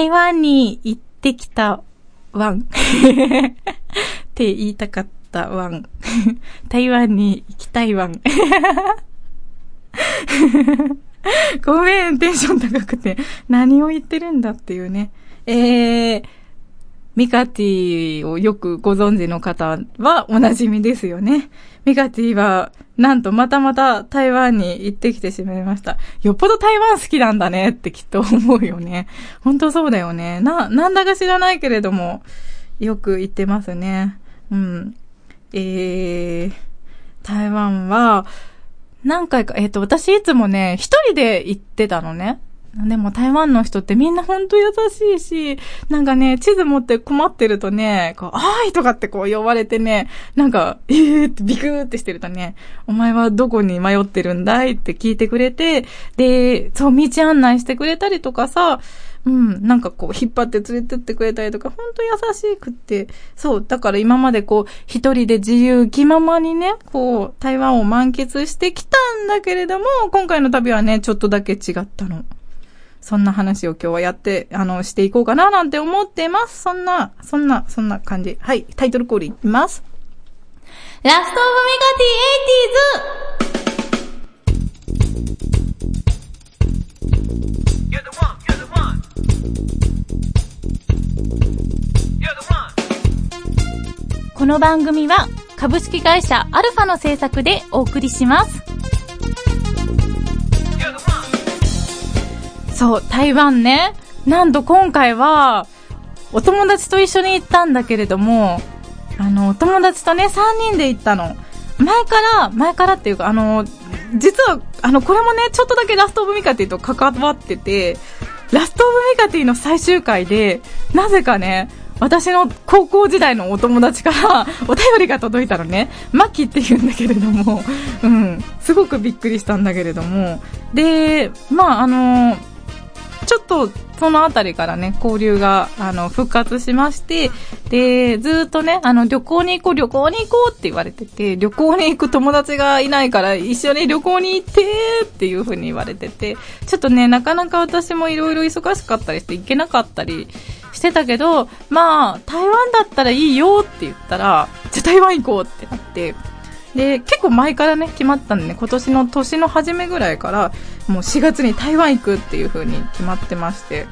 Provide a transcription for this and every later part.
台湾に行ってきたワン。って言いたかったワン。台湾に行きたいワン。ごめん、テンション高くて。何を言ってるんだっていうね。えー、ミカティをよくご存知の方はお馴染みですよね。ミカティは、なんとまたまた台湾に行ってきてしまいました。よっぽど台湾好きなんだねってきっと思うよね。ほんとそうだよね。な、なんだか知らないけれども、よく行ってますね。うん。えー、台湾は、何回か、えっ、ー、と、私いつもね、一人で行ってたのね。でも台湾の人ってみんなほんと優しいし、なんかね、地図持って困ってるとね、こう、あーい！とかってこう呼ばれてね、なんか、えー！ってビクーってしてるとね、お前はどこに迷ってるんだい？って聞いてくれて、で、そう、道案内してくれたりとかさ、うん、なんかこう、引っ張って連れてってくれたりとか、ほんと優しくって、そう、だから今までこう、一人で自由気ままにね、こう、台湾を満喫してきたんだけれども、今回の旅はね、ちょっとだけ違ったの。そんな話を今日はやって、あの、していこうかななんて思ってます。そんな、そんな、そんな感じ。はい、タイトルコールいきます。ラストオブメガティエイティーズこの番組は株式会社アルファの制作でお送りします。そう、台湾ね。なんと今回は、お友達と一緒に行ったんだけれども、あの、お友達とね、3人で行ったの。前から、前からっていうか、あの、実は、あの、これもね、ちょっとだけラストオブミカティと関わってて、ラストオブミカティの最終回で、なぜかね、私の高校時代のお友達から お便りが届いたのね。マキって言うんだけれども、うん、すごくびっくりしたんだけれども、で、まあ、あのちょっとそのあたりからね、交流が、あの、復活しまして、で、ずっとね、あの、旅行に行こう、旅行に行こうって言われてて、旅行に行く友達がいないから一緒に旅行に行ってっていう風に言われてて、ちょっとね、なかなか私もいろいろ忙しかったりして行けなかったりしてたけど、まあ、台湾だったらいいよって言ったら、じゃあ台湾行こうってなって、で、結構前からね、決まったんでね、今年の年の初めぐらいから、もう4月に台湾行くっていう風に決まってまして、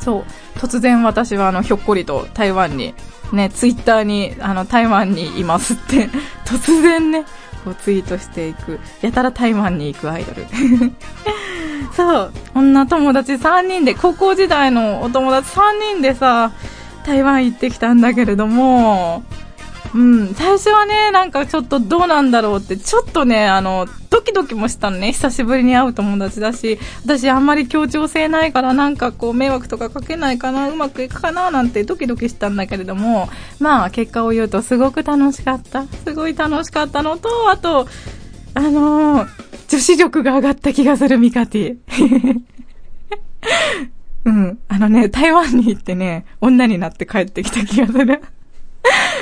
そう、突然私はあの、ひょっこりと台湾に、ね、ツイッターに、あの、台湾にいますって 突然ね、こうツイートしていく、やたら台湾に行くアイドル。そう、女友達3人で、高校時代のお友達3人でさ、台湾行ってきたんだけれども、うん、最初はね、なんかちょっとどうなんだろうって、ちょっとね、あの、ドキドキもしたのね、久しぶりに会う友達だし、私あんまり協調性ないからなんかこう迷惑とかかけないかな、うまくいくかななんてドキドキしたんだけれども、まあ結果を言うとすごく楽しかった。すごい楽しかったのと、あと、あのー、女子力が上がった気がするミカティ。うん。あのね、台湾に行ってね、女になって帰ってきた気がする。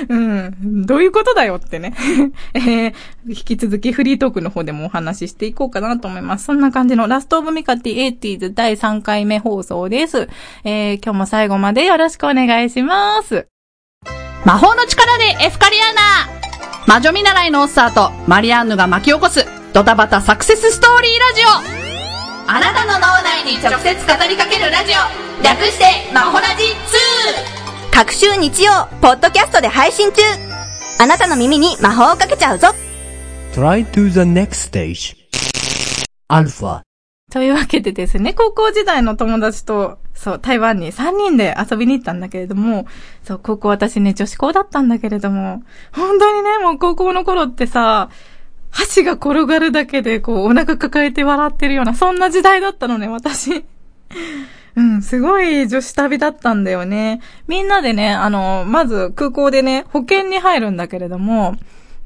うん。どういうことだよってね。えー、引き続きフリートークの方でもお話ししていこうかなと思います。そんな感じのラストオブミカティエイティーズ第3回目放送です。えー、今日も最後までよろしくお願いします。魔法の力でエフカリアーナ魔女見習いのおっさーとマリアンヌが巻き起こすドタバタサクセスストーリーラジオあなたの脳内に直接語りかけるラジオ略してマホラジ 2! 各週日曜、ポッドキャストで配信中あなたの耳に魔法をかけちゃうぞ Try to the next stage. アルファ。というわけでですね、高校時代の友達と、そう、台湾に3人で遊びに行ったんだけれども、そう、高校私ね、女子校だったんだけれども、本当にね、もう高校の頃ってさ、箸が転がるだけで、こう、お腹抱えて笑ってるような、そんな時代だったのね、私。うん、すごい女子旅だったんだよね。みんなでね、あの、まず空港でね、保険に入るんだけれども、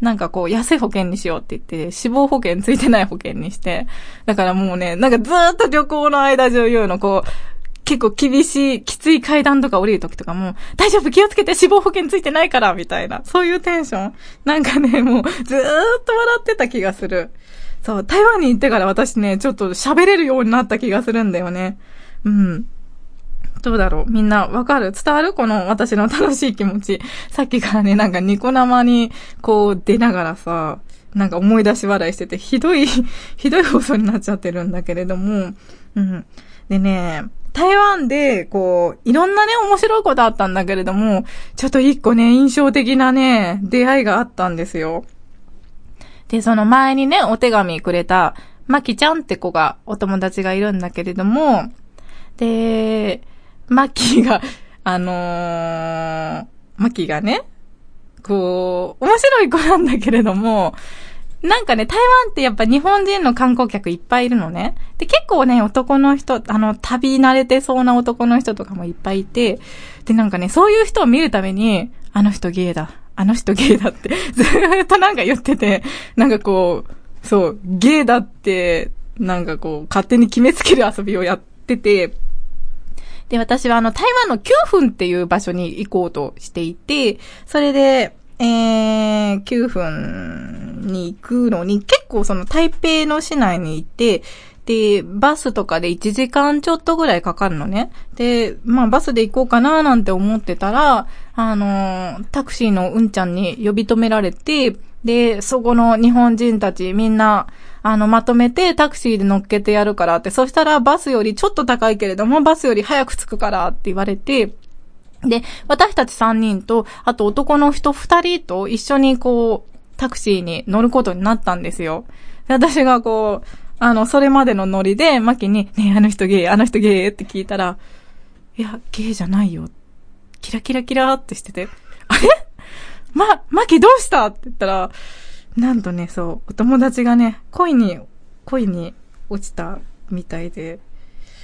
なんかこう、安い保険にしようって言って、死亡保険ついてない保険にして、だからもうね、なんかずっと旅行の間中言うの、こう、結構厳しい、きつい階段とか降りるときとかも、大丈夫気をつけて死亡保険ついてないから、みたいな。そういうテンション。なんかね、もう、ずーっと笑ってた気がする。そう、台湾に行ってから私ね、ちょっと喋れるようになった気がするんだよね。うん。どうだろうみんなわかる？伝わる？この私の楽しい気持ち。さっきからね、なんかニコ生にこう出ながらさ、なんか思い出し笑いしてて、ひどい、ひどい放送になっちゃってるんだけれども、うん。でね、台湾で、こう、いろんなね、面白いことあったんだけれども、ちょっと一個ね、印象的なね、出会いがあったんですよ。で、その前にね、お手紙くれた、まきちゃんって子が、お友達がいるんだけれども、で、マッキーが、あのー、マキーがね、こう、面白い子なんだけれども、なんかね、台湾ってやっぱ日本人の観光客いっぱいいるのね。で、結構ね、男の人、あの、旅慣れてそうな男の人とかもいっぱいいて、で、なんかね、そういう人を見るために、あの人ゲイだ、あの人ゲイだって、ずっとなんか言ってて、なんかこう、そう、ゲイだって、なんかこう、勝手に決めつける遊びをやってて、で、私はあの、台湾の9分っていう場所に行こうとしていて、それで、えー、9分に行くのに、結構その台北の市内に行って、で、バスとかで1時間ちょっとぐらいかかるのね。で、まあバスで行こうかななんて思ってたら、あのータクシーのうんちゃんに呼び止められて、で、そこの日本人たちみんな、あの、まとめてタクシーで乗っけてやるからって、そしたらバスよりちょっと高いけれども、バスより早く着くからって言われて、で、私たち3人と、あと男の人2人と一緒にこう、タクシーに乗ることになったんですよ。で私がこう、あの、それまでのノリで、マキに、ねえあの人ゲイ、あの人ゲイって聞いたら、いや、ゲイじゃないよ。キラキラキラってしてて、あれ？ま、マキどうした？って言ったら、なんとね、そう、お友達がね、恋に、恋に落ちたみたいで、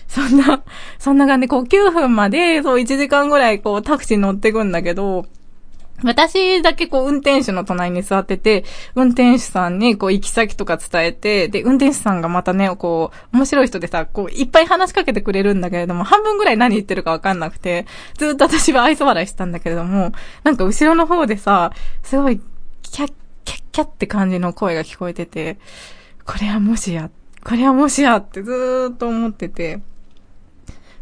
そんな、そんな感じで、こう9分まで、そう1時間ぐらいこうタクシー乗ってくんだけど、私だけこう運転手の隣に座ってて、運転手さんにこう行き先とか伝えて、で、運転手さんがまたね、こう、面白い人でさ、こういっぱい話しかけてくれるんだけれども、半分ぐらい何言ってるかわかんなくて、ずっと私は愛想笑いしたんだけれども、なんか後ろの方でさ、すごい、キャッ、キャッキャって感じの声が聞こえてて、これはもしや、これはもしやってずーっと思ってて、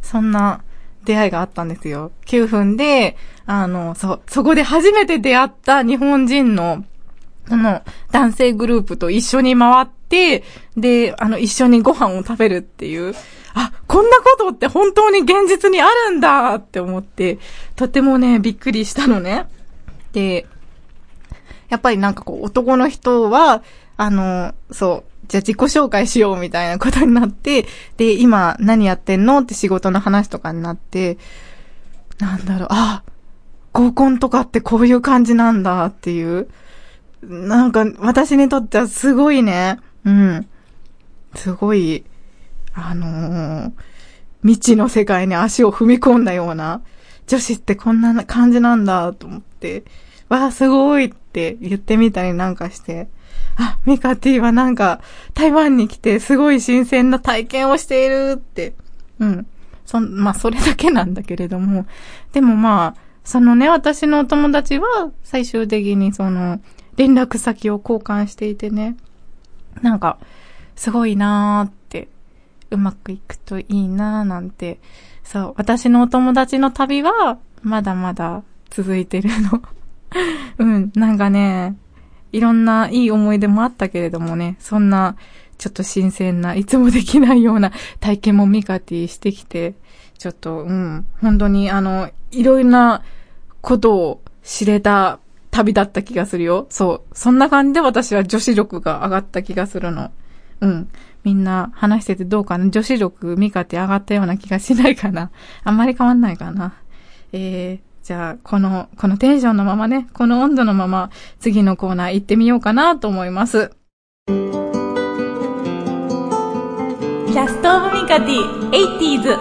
そんな出会いがあったんですよ。9分で、あの、そ、そこで初めて出会った日本人の、その、男性グループと一緒に回って、で、あの、一緒にご飯を食べるっていう、あ、こんなことって本当に現実にあるんだって思って、とてもね、びっくりしたのね。で、やっぱりなんかこう、男の人は、あの、そう、じゃあ自己紹介しようみたいなことになって、で、今何やってんのって仕事の話とかになって、なんだろう、あ、合コンとかってこういう感じなんだっていう。なんか、私にとってはすごいね、うん。すごい、あのー未知の世界に足を踏み込んだような、女子ってこんな感じなんだと思って、わあ、すごいって言ってみたりなんかして、あ、ミカティはなんか、台湾に来てすごい新鮮な体験をしているって、うん。そ、まあ、それだけなんだけれども、でもまあ、そのね、私のお友達は、最終的にその、連絡先を交換していてね、なんか、すごいなーって、うまくいくといいなーなんて、そう、私のお友達の旅は、まだまだ続いてるの。うん、なんかね、いろんないい思い出もあったけれどもね、そんな、ちょっと新鮮な、いつもできないような 体験もミカティしてきて、ちょっと、うん、本当にあの、いろいろなことを知れた旅だった気がするよ。そう。そんな感じで私は女子力が上がった気がするの。うん。みんな話しててどうかな？女子力、ミカティ上がったような気がしないかなあんまり変わんないかなえー、じゃあ、この、このテンションのままね、この温度のまま、次のコーナー行ってみようかなと思います。キャストオブミカティ、80s。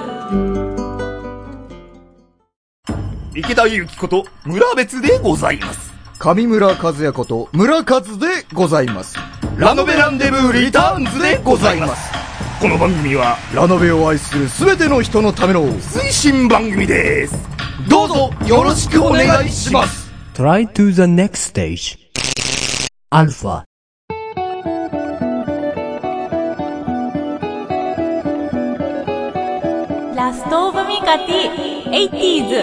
池田祐希こと村別でございます。上村和也こと村和でございます。ラノベランデブーリターンズでございます。この番組はラノベを愛するすべての人のための推進番組です。どうぞよろしくお願いします。Try to the next stage. Alpha. ラザ・ストーブ・ミカティ、 Eighties。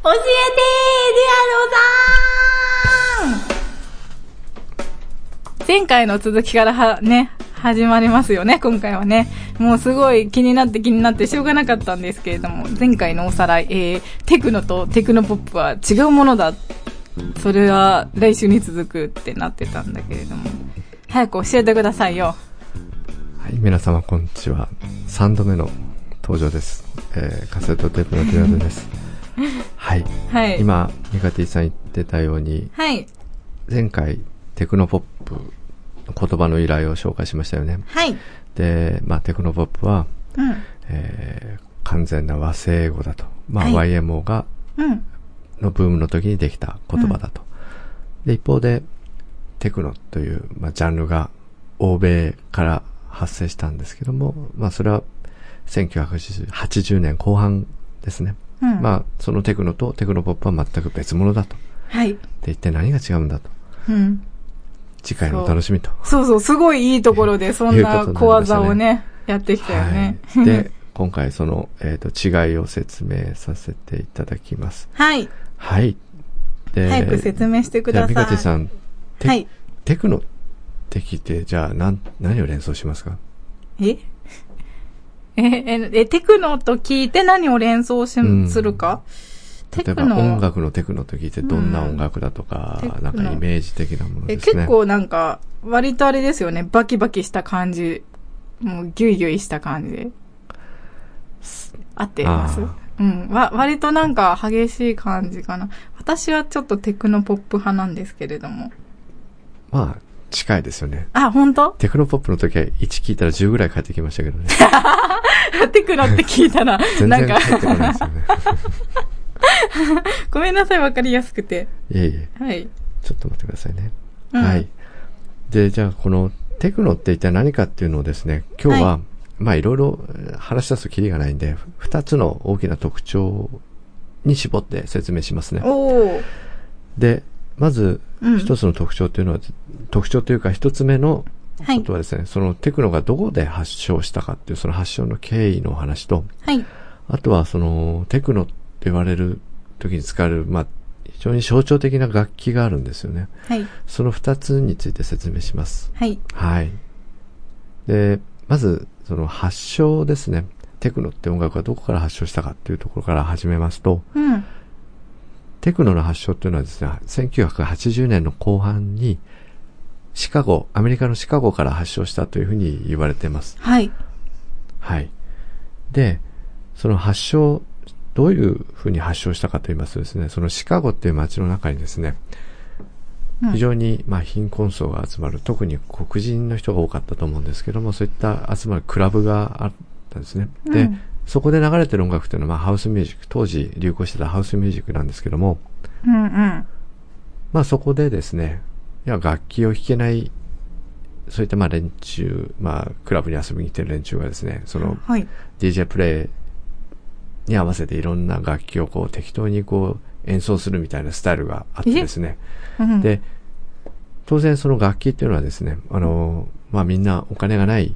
教えてディアロさん前回の続きからは、ね、始まりますよね、今回はね。もうすごい気になって気になってしょうがなかったんですけれども、前回のおさらい、えー、テクノとテクノポップは違うものだ。それは来週に続くってなってたんだけれども、早く教えてくださいよ。はい、皆様こんにちは。3度目の登場です。えー、カセットテープのデュアルです。はい。はい。今、ミカティさん言ってたように、はい。前回、テクノポップ、言葉の由来を紹介しましたよね。はい。で、まあ、テクノポップは、うん。えー、完全な和製英語だと。まあ、はい YMO が、うん。のブームの時にできた言葉だと。で、一方で、テクノという、まあ、ジャンルが欧米から発生したんですけども、まあ、それは1980年後半ですね。うん。まあ、そのテクノとテクノポップは全く別物だと。はい。一体何が違うんだと。うん。次回のお楽しみと。そうそう、すごいいいところで、そんな小技をね、やってきたよね。はい。で、今回その、えっ、と、違いを説明させていただきます。はい。はい。で早く説明してください。じゃあ、さん、テ,、はい。テクノって聞いて、じゃあ、なん、何を連想しますか？え？え、え、え、テクノと聞いて何を連想し、うんするか？テ例えば音楽のテクノと聞いてどんな音楽だとか、うんなんかイメージ的なものえ、ですね。結構なんか、割とあれですよね。バキバキした感じ。もうギュイギュイした感じで。合ってます？あうん。わ、割となんか激しい感じかな。私はちょっとテクノポップ派なんですけれども。まあ、近いですよね。あ、本当？テクノポップの時は1聞いたら10ぐらい返ってきましたけどね。テクノって聞いたら、全なんか、ってこないですよね。ごめんなさい、わかりやすくて。いえいえ、はい。ちょっと待ってくださいね。うんはい。で、じゃあこのテクノって一体何かっていうのをですね、今日は、はまあいろいろえー話し出すとキリがないんで、二つの大きな特徴に絞って説明しますね。で、まずうん一つの特徴っていうのは、特徴というか一つ目のはいことはですね、そのテクノがどこで発祥したかっていうその発祥の経緯のお話と、はい。あとはそのテクノって言われる時に使われる、まあ非常に象徴的な楽器があるんですよね。はい。その二つについて説明します。はい。はい。で、まず、その発祥ですね。テクノって音楽がどこから発祥したかっていうところから始めますと、うん。テクノの発祥っていうのはですね、1980年の後半に、シカゴ、アメリカのシカゴから発祥したというふうに言われています。はい。はい。で、その発祥、どういうふうに発祥したかと言いますとですね、そのシカゴっていう街の中にですね、うん非常に、まあ、貧困層が集まる、特に黒人の人が多かったと思うんですけども、そういった集まるクラブがあったんですね。で、うんそこで流れてる音楽っていうのは、まあ、ハウスミュージック、当時流行してたハウスミュージックなんですけども、うんうん。まあ、そこでですね、いや、楽器を弾けない、そういったまあ連中、まあ、クラブに遊びに来てる連中がですね、その、はい。DJ プレイに合わせていろんな楽器をこう適当にこう演奏するみたいなスタイルがあってですね。うん、で、当然その楽器っていうのはですね、あの、まあみんなお金がない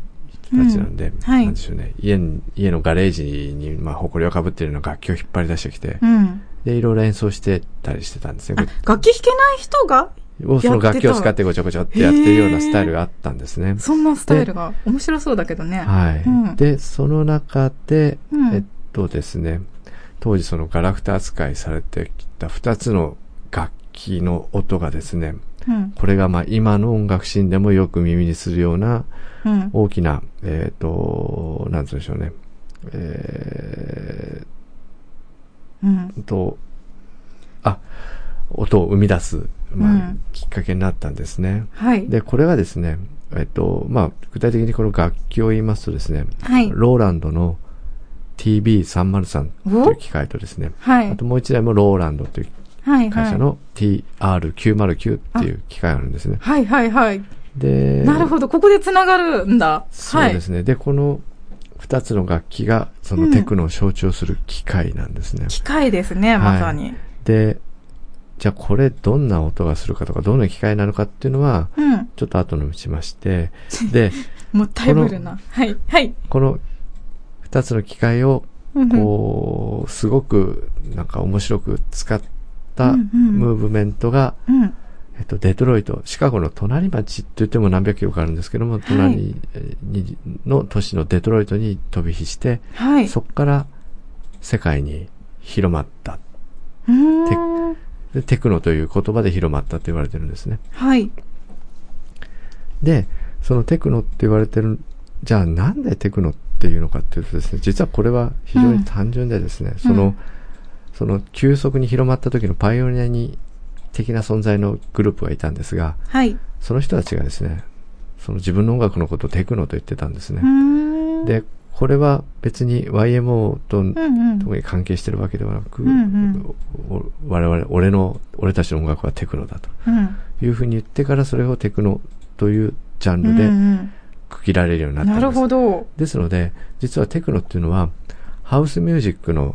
人たちなんで、うんはいなんでしょうね、家に、家のガレージに、まあ埃をかぶってるような楽器を引っ張り出してきて、うん。で、いろいろ演奏してたりしてたんですね。楽器弾けない人がをその楽器を使ってごちょごちょってやってるようなスタイルがあったんですね。そんなスタイルが面白そうだけどね。はい。うんで、その中で、うんえっとですね、当時そのガラクタ扱いされてきた二つの楽器の音がですね、うん。これがまあ今の音楽シーンでもよく耳にするようなうん。大きな、えっ、と、なんつうんでしょうね、えうん。ーと、あ、音を生み出す、まあうんきっかけになったんですね。はい。で、これがですね、えっと、まあ、具体的にこの楽器を言いますとですね、はい。ローランドの TB303 という機械とですね、はいあと。もう一台もローランドというはい。会社の TR909 っていう機械があるんですね。はいはいはい。で、なるほど。ここで繋がるんだ。そうですね。で、この二つの楽器がそのテクノを象徴する機械なんですね。機械ですね、まさに。で、じゃあこれどんな音がするかとか、どんな機械なのかっていうのは、うん。ちょっと後の打ちまして、で、もったいぶるな。はい。はい。この二つの機械を、こう、すごくなんか面白く使ったムーブメントが、うん。えっと、デトロイト、シカゴの隣町って言っても何百キロかあるんですけども、隣にの都市のデトロイトに飛び火して、はい。そこから世界に広まった。うーん。でテクノという言葉で広まったと言われてるんですね。はい。で、そのテクノって言われてる、じゃあなんでテクノっていうのかっていうとですね、実はこれは非常に単純でですね、その、うんその急速に広まった時のパイオニアに的な存在のグループがいたんですが、はい。その人たちがですね、その自分の音楽のことをテクノと言ってたんですね。で、これは別に YMO とうんうん。特に関係してるわけではなく、うんうんお我々、俺の、俺たちの音楽はテクノだとうん。いうふうに言ってからそれをテクノというジャンうんルでうん区切られるようになったんです。なるほど。ですので、実はテクノっていうのは、ハウスミュージックの、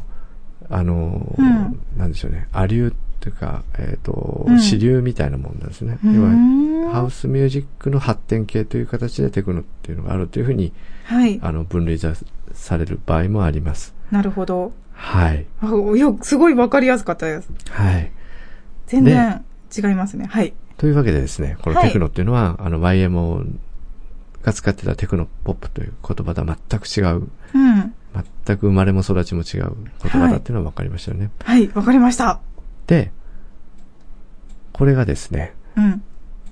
あの、うんなんでしょうね、アリューっていうか、えっ、と、うん支流みたいなもんなんですね。は、んハウスミュージックの発展系という形でテクノっていうのがあるというふうに、はい。あの、分類さされる場合もあります。なるほど。はい。あ、よ、すごいわかりやすかったです。はい。全然違いますね。はい。というわけでですね、このはいテクノっていうのは、あの、YMO が使ってたテクノポップという言葉とは全く違う、うん。全く生まれも育ちも違う言葉だっていうのは分かりましたよね。はい、わかりました。で、これがですね、うん。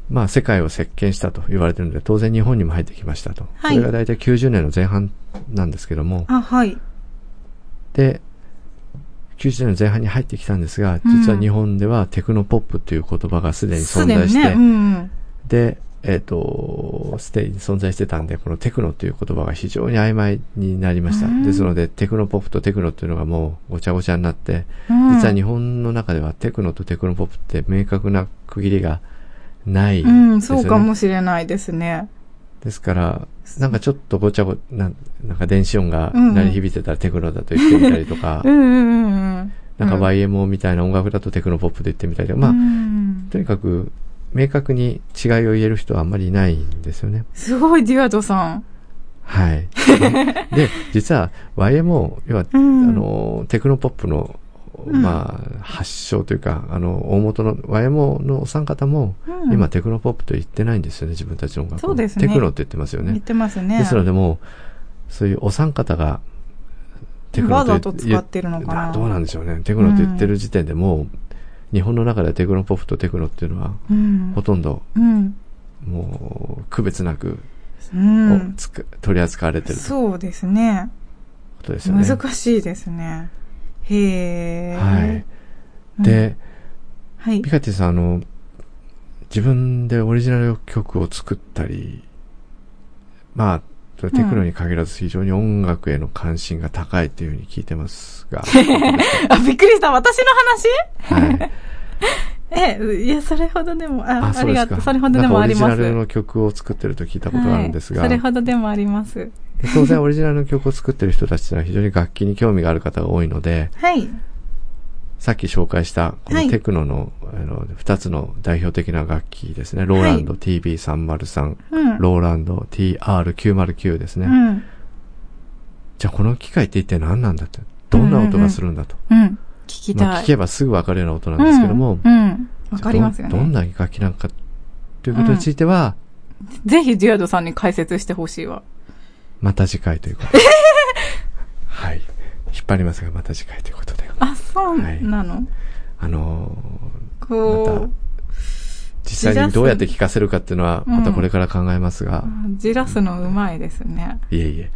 まあ世界を席巻したと言われてるので、当然日本にも入ってきましたと。はいこれが大体90年の前半なんですけども、あ、はい。で、90年の前半に入ってきたんですが、うん実は日本ではテクノポップという言葉がすでに存。在して、うんうん。で、えっ、と、すでに存在してたんで、このテクノという言葉が非常に曖昧になりました。うんですので、テクノポップとテクノというのがもうごちゃごちゃになって、うん実は日本の中ではテクノとテクノポップって明確な区切りがないですう。ん、そうかもしれないですね。ですから、なんかちょっとごちゃご、なんなんか電子音が鳴り響いてたらテクノだと言ってみたりとか、うんうんうんうん。なんかうん YMO みたいな音楽だとテクノポップで言ってみたりとか、まあ、うんとにかく明確に違いを言える人はあんまりいないんですよね。すごい、ディアドさん。はい。で、実は YMO、要は、うんあの、テクノポップの、うんまあ、発祥というか、あの、大元の YMO のお三方も、うん今テクノポップと言ってないんですよね、自分たちの音楽をそうですねテクノって言ってますよね。言ってますね。ですのでもう、そういうお三方が、テクノわざとと使ってるのかなどうなんでしょうね。テクノって言ってる時点でもう、日本の中でテクノポップとテクノっていうのは、うんほ。とんど、うん。もう、区別なく、うん。つく取り扱われてるそうですね。ことですよね。難しいですね。へえ。はい。うん、で、はいピ。カティさん、あの、自分でオリジナル曲を作ったり、まあ、テクノに限らず非常に音楽への関心が高いというふうに聞いてますが。あ、びっくりした。私の話？はい。え、いや、それほどでも、あ、あ。りがとう。それほどでもあります。オリジナルの曲を作ってると聞いたことがあるんですが、はい、それほどでもあります。で当然オリジナルの曲を作ってる人たちは非常に楽器に興味がある方が多いので、はい。さっき紹介したこはいのテクノの,、あの二つの代表的な楽器ですね。ローランド TB303、うん。ローランド TR909 ですね。うん。じゃあこの機械って一体何なんだって。どんな音がするんだと。うん。聞きたい。まあ聞けばすぐわかるような音なんですけども、うん。うんわかりますよね。どんどんな楽器なのかということについては、ぜひ、デュアドさんに解説してほしいわ。また次回ということで。はい。引っ張りますが、また次回ということで。あ、そうなの、あのーこう、実際にどうやって聞かせるかっていうのは、うんまたこれから考えますが、じらすのうまいですね。いえいえ。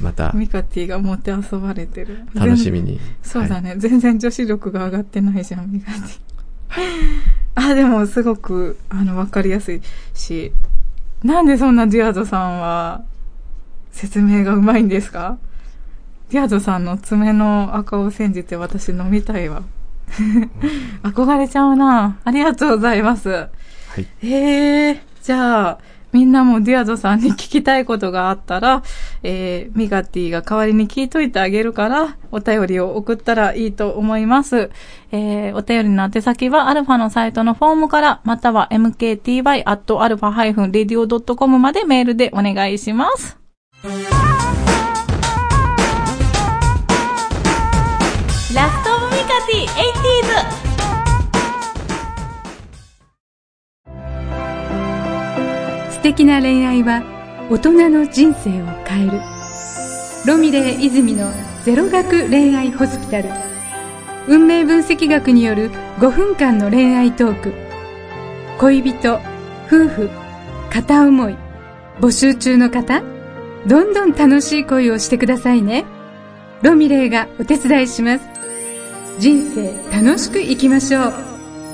また、ミカティがもてあそばれてる。楽しみに。そうだはいね、全然女子力が上がってないじゃん、ミカティ。あ、でもすごく、あの、わかりやすいし、なんでそんなディアドさんは、説明がうまいんですか？ディアドさんの爪の垢を煎じて私飲みたいわ。憧れちゃうな。ありがとうございます。はい。へえ、じゃあ、みんなもディアドさんに聞きたいことがあったら、えー、ミカティが代わりに聞いといてあげるから、お便りを送ったらいいと思います。えー、お便りの宛先は、アルファのサイトのフォームから、または mkty.alpha-radio.com までメールでお願いします。ラストオブミカティ 80s! 素敵な恋愛は大人の人生を変える。ロミレー泉のゼロ学恋愛ホスピタル。運命分析学による5分間の恋愛トーク。恋人夫婦片思い。募集中の方どんどん楽しい恋をしてくださいね。ロミレーがお手伝いします。人生楽しく生きましょう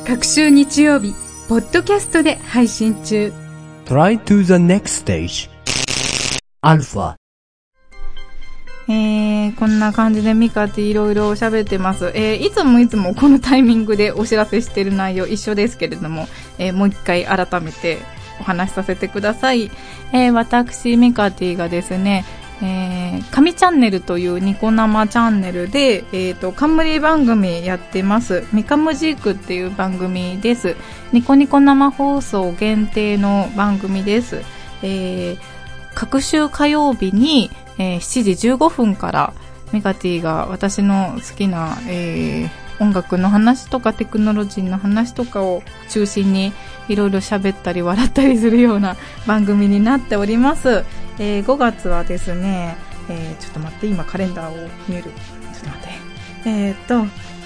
各週日曜日ポッドキャストで配信中 Try to the next stage. Alpha. えー、こんな感じでミカティいろいろ喋ってます。えー、いつもいつもこのタイミングでお知らせしてる内容一緒ですけれども、えー、もう一回改めてお話しさせてください。えー、私、ミカティがですね、えー、神チャンネルというニコ生チャンネルで、えっ、と、冠番組やってます。ミカムジークっていう番組です。ニコニコ生放送限定の番組です。えー、各週火曜日に、えー7時15分からミカティが私の好きな、えー音楽の話とかテクノロジーの話とかを中心にいろいろ喋ったり笑ったりするような番組になっております。えー5月はですね、えーちょっと待って、今カレンダーを見る。ちょっと待って。えーっと、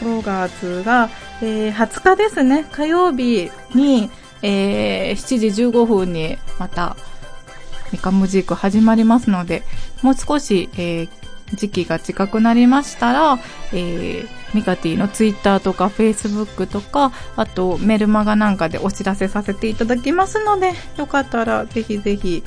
5月が、えー20日ですね、火曜日に、えー7時15分にまたミカムジーク始まりますので、もう少し、えー時期が近くなりましたら、えーミカティのツイッターとかフェイスブックとか、あとメルマガなんかでお知らせさせていただきますので、よかったらぜひぜひ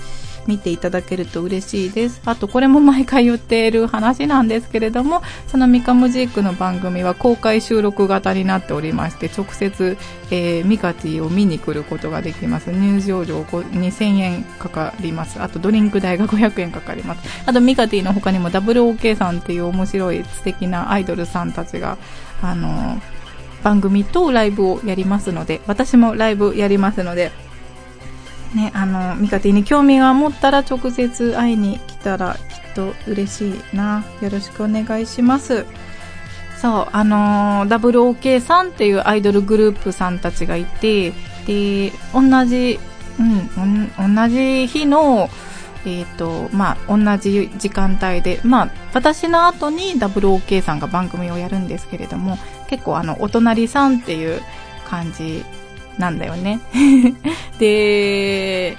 見ていただけると嬉しいです。あとこれも毎回言っている話なんですけれども、そのミカムジークの番組は公開収録型になっておりまして、直接、えーミカティを見に来ることができます。入場料2000円かかります。あとドリンク代が500円かかります。あとミカティの他にも WOK さんっていう面白い素敵なアイドルさんたちが、あのー番組とライブをやりますので、私もライブやりますので、ね、あの、ミカティに興味が持ったら直接会いに来たらきっと嬉しいな。よろしくお願いします。そう、あの、WOK さんっていうアイドルグループさんたちがいて、で、同じ、うん、同じ日の、えっ、と、まあ、同じ時間帯で、まあ、私の後に WOK さんが番組をやるんですけれども、結構あの、お隣さんっていう感じなんだよね。で、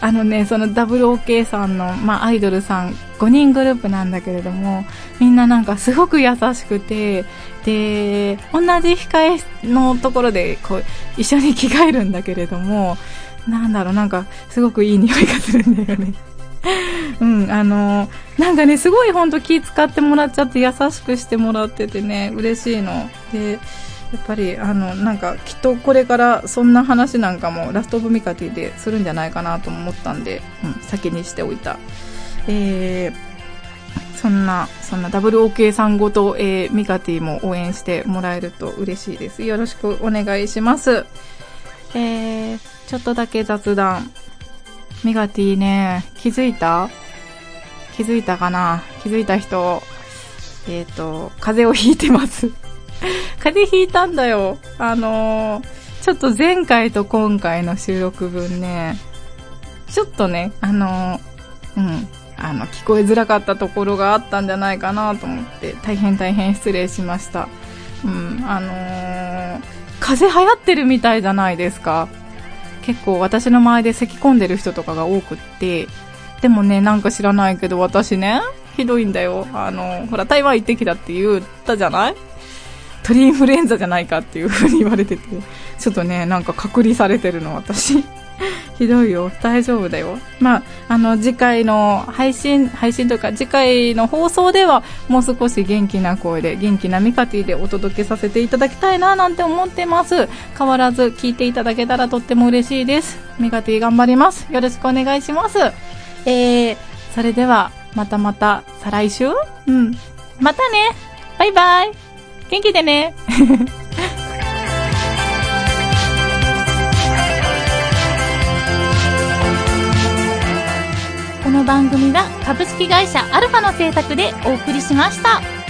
あのね、その WOK さんの、まあ、アイドルさん5人グループなんだけれども、みんななんかすごく優しくて、で、同じ控えのところで、こう、一緒に着替えるんだけれども、なんだろう、なんか、すごくいい匂いがするんだよね。うん、あのなんかね、すごいほんと気使ってもらっちゃって優しくしてもらっててね、嬉しいの。で、やっぱり、あの、なんか、きっとこれからそんな話なんかもラストオブミカティでするんじゃないかなと思ったんで、うん、先にしておいた。えー、そんな、そんな WOK さんごと、えー、ミカティも応援してもらえると嬉しいです。よろしくお願いします。えー、ちょっとだけ雑談。ミガティね、気づいた？気づいたかな？気づいた人、えっ、と、風邪をひいてます。風邪ひいたんだよ。あのーちょっと前回と今回の収録分ね、ちょっとね、あのーうん、あの、聞こえづらかったところがあったんじゃないかなと思って、大変大変失礼しました。うん、あのー風邪流行ってるみたいじゃないですか。結構私の周りで咳込んでる人とかが多くって、でもね、なんか知らないけど私ね、ひどいんだよ。あの、ほら、台湾行ってきたって言ったじゃない？鳥インフルエンザじゃないかっていう風に言われてて、ちょっとね、なんか隔離されてるの、私。ひどいよ。大丈夫だよ。まあ、あの、次回の配信、配信というか、次回の放送では、もう少し元気な声で、元気なミカティでお届けさせていただきたいな、なんて思ってます。変わらず聞いていただけたらとっても嬉しいです。ミカティ頑張ります。よろしくお願いします。えー、それでは、またまた、再来週？うん。またねバイバイ元気でね この番組は株式会社アルファの制作でお送りしました。